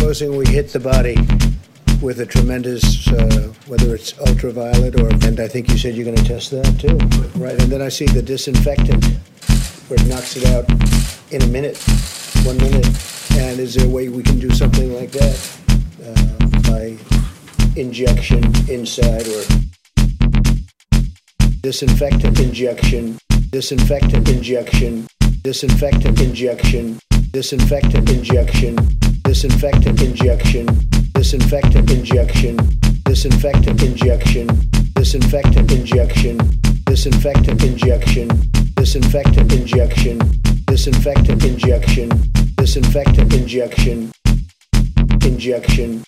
Supposing we hit the body with a tremendous, uh, whether it's ultraviolet or, and I think you said you're going to test that too, right? And then I see the disinfectant where it knocks it out in a minute, one minute. And is there a way we can do something like that uh, by injection inside or disinfectant injection, disinfectant injection, disinfectant injection, disinfectant injection, disinfectant injection, disinfectant injection, disinfectant injection, disinfectant injection, disinfectant injection, disinfectant injection, disinfectant injection, disinfectant injection, injection,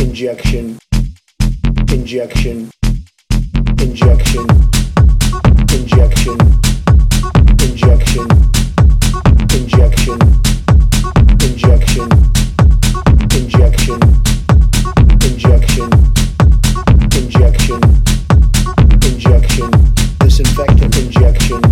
injection, injection, injection, injection, injection, injection, injection, injection, injection, injection, injection, disinfectant. Injection,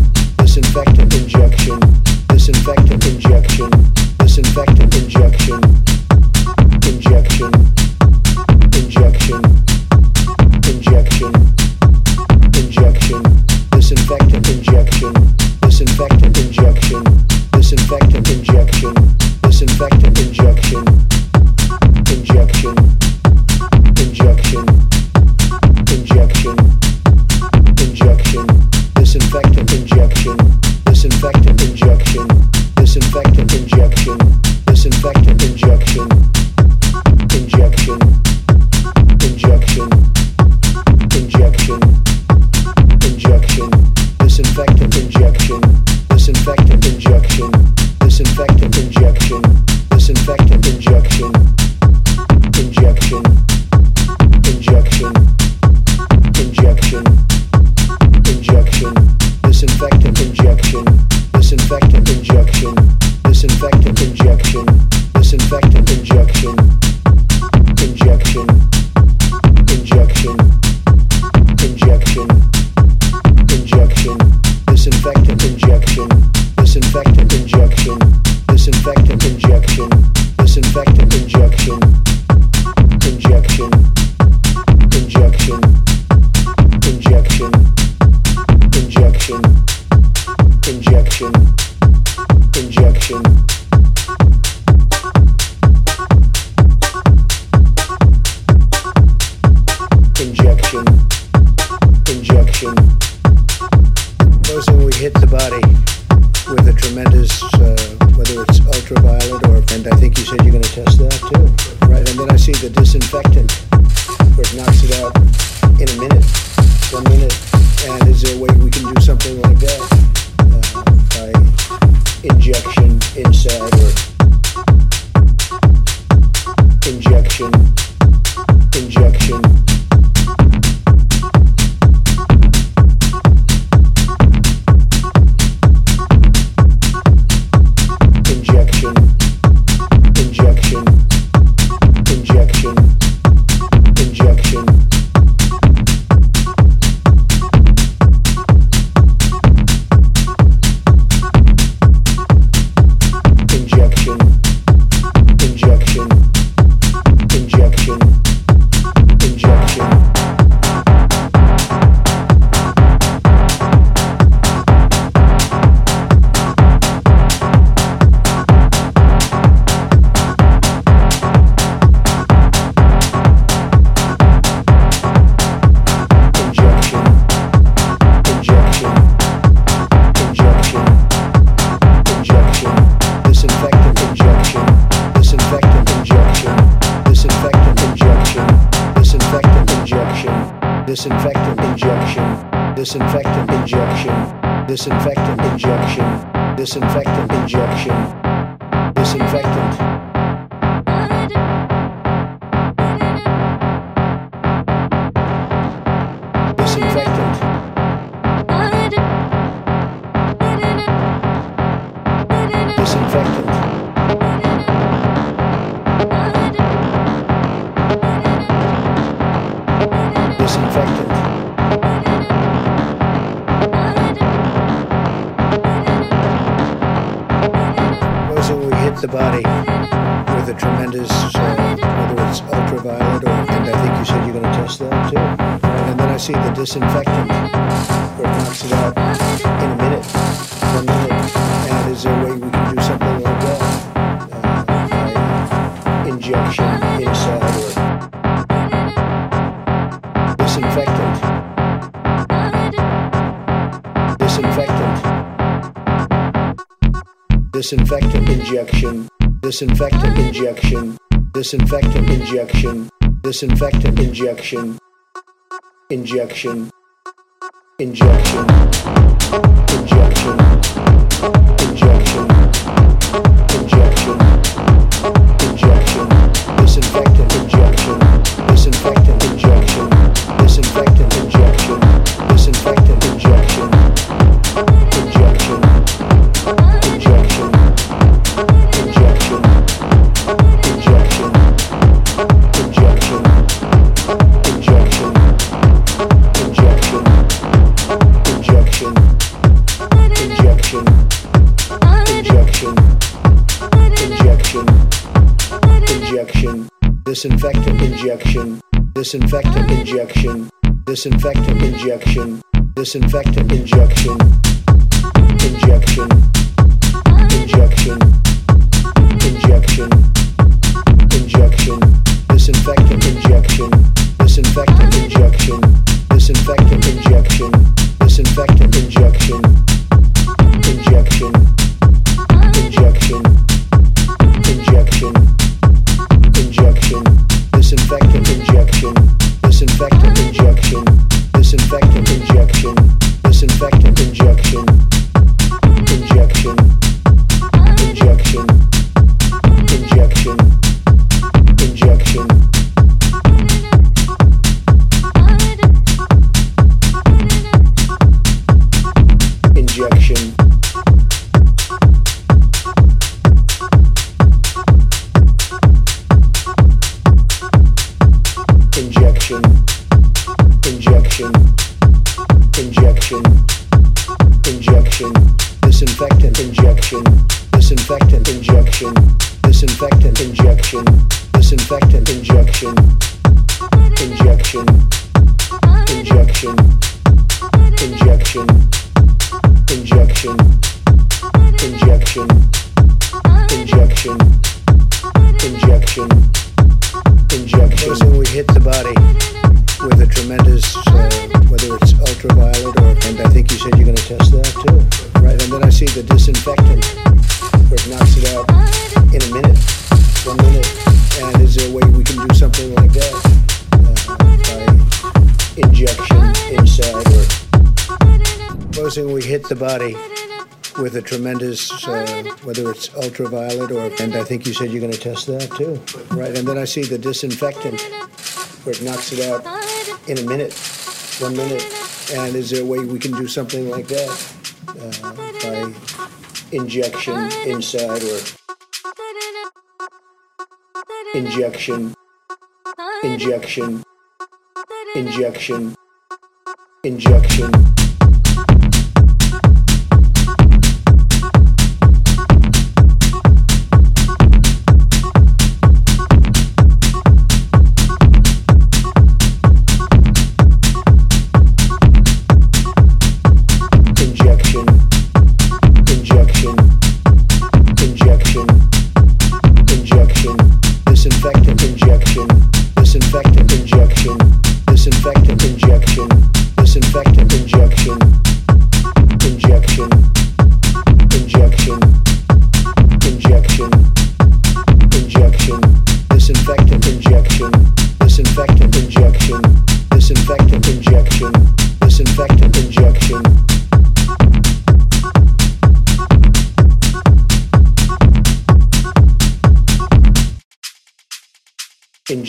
hit the body with a tremendous, uh, whether it's ultraviolet or, and I think you said you're going to test that too, right? And then I see the disinfectant where it knocks it out in a minute, one minute. And is there a way we can do something like that uh, by injection inside or disinfectant injection, disinfectant injection, disinfectant injection, disinfectant injection, disinfectant. With a tremendous, uh, whether it's ultraviolet or, and I think you said you're going to test that too. And then I see the disinfectant, where it knocks it out in a minute, one minute. And is there a way we can do something like that? Uh, injection inside or disinfectant, disinfectant, disinfectant injection, disinfectant injection, disinfectant injection, disinfectant injection, injection, injection, injection, injection, injection, disinfectant injection, disinfectant injection, disinfectant injection, disinfectant injection, injection, injection, injection, injection, disinfectant injection, disinfectant injection, disinfectant injection, disinfectant injection, injection, injection, injection. Disinfectant injection. Disinfectant injection. Disinfectant injection. Injection. Injection. Injection. Injection. Injection. Injection. Injection. Injection. We hit the body with a tremendous, uh, whether it's ultraviolet or, and I think you said you're going to test that too, right? And then I see the disinfectant, where it knocks it out in a minute, one minute. And is there a way we can do something like that uh, by injection inside or? Supposing we hit the body with a tremendous, uh, whether it's ultraviolet or, and I think you said you're going to test that too, right? And then I see the disinfectant, where it knocks it out in a minute, one minute. And is there a way we can do something like that Uh, by injection inside or injection, injection, injection, injection. Injection,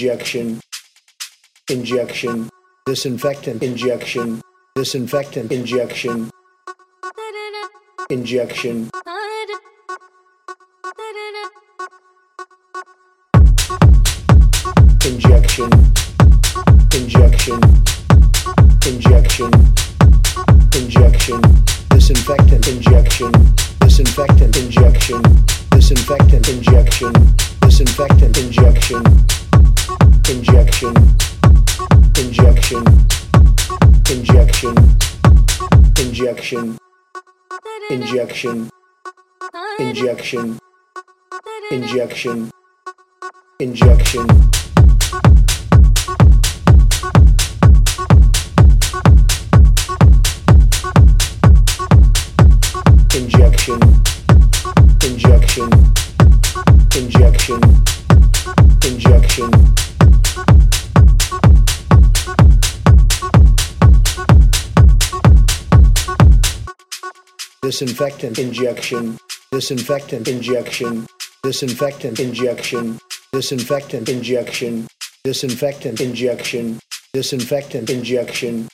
injection, injection, disinfectant injection, disinfectant injection, injection, injection, injection, injection, injection, disinfectant injection, disinfectant injection, disinfectant injection, disinfectant disinfectant injection injection injection, injection, injection, injection, injection, injection, injection, injection. Disinfectant injection. Disinfectant injection. Disinfectant injection. Disinfectant injection. Disinfectant injection. Disinfectant injection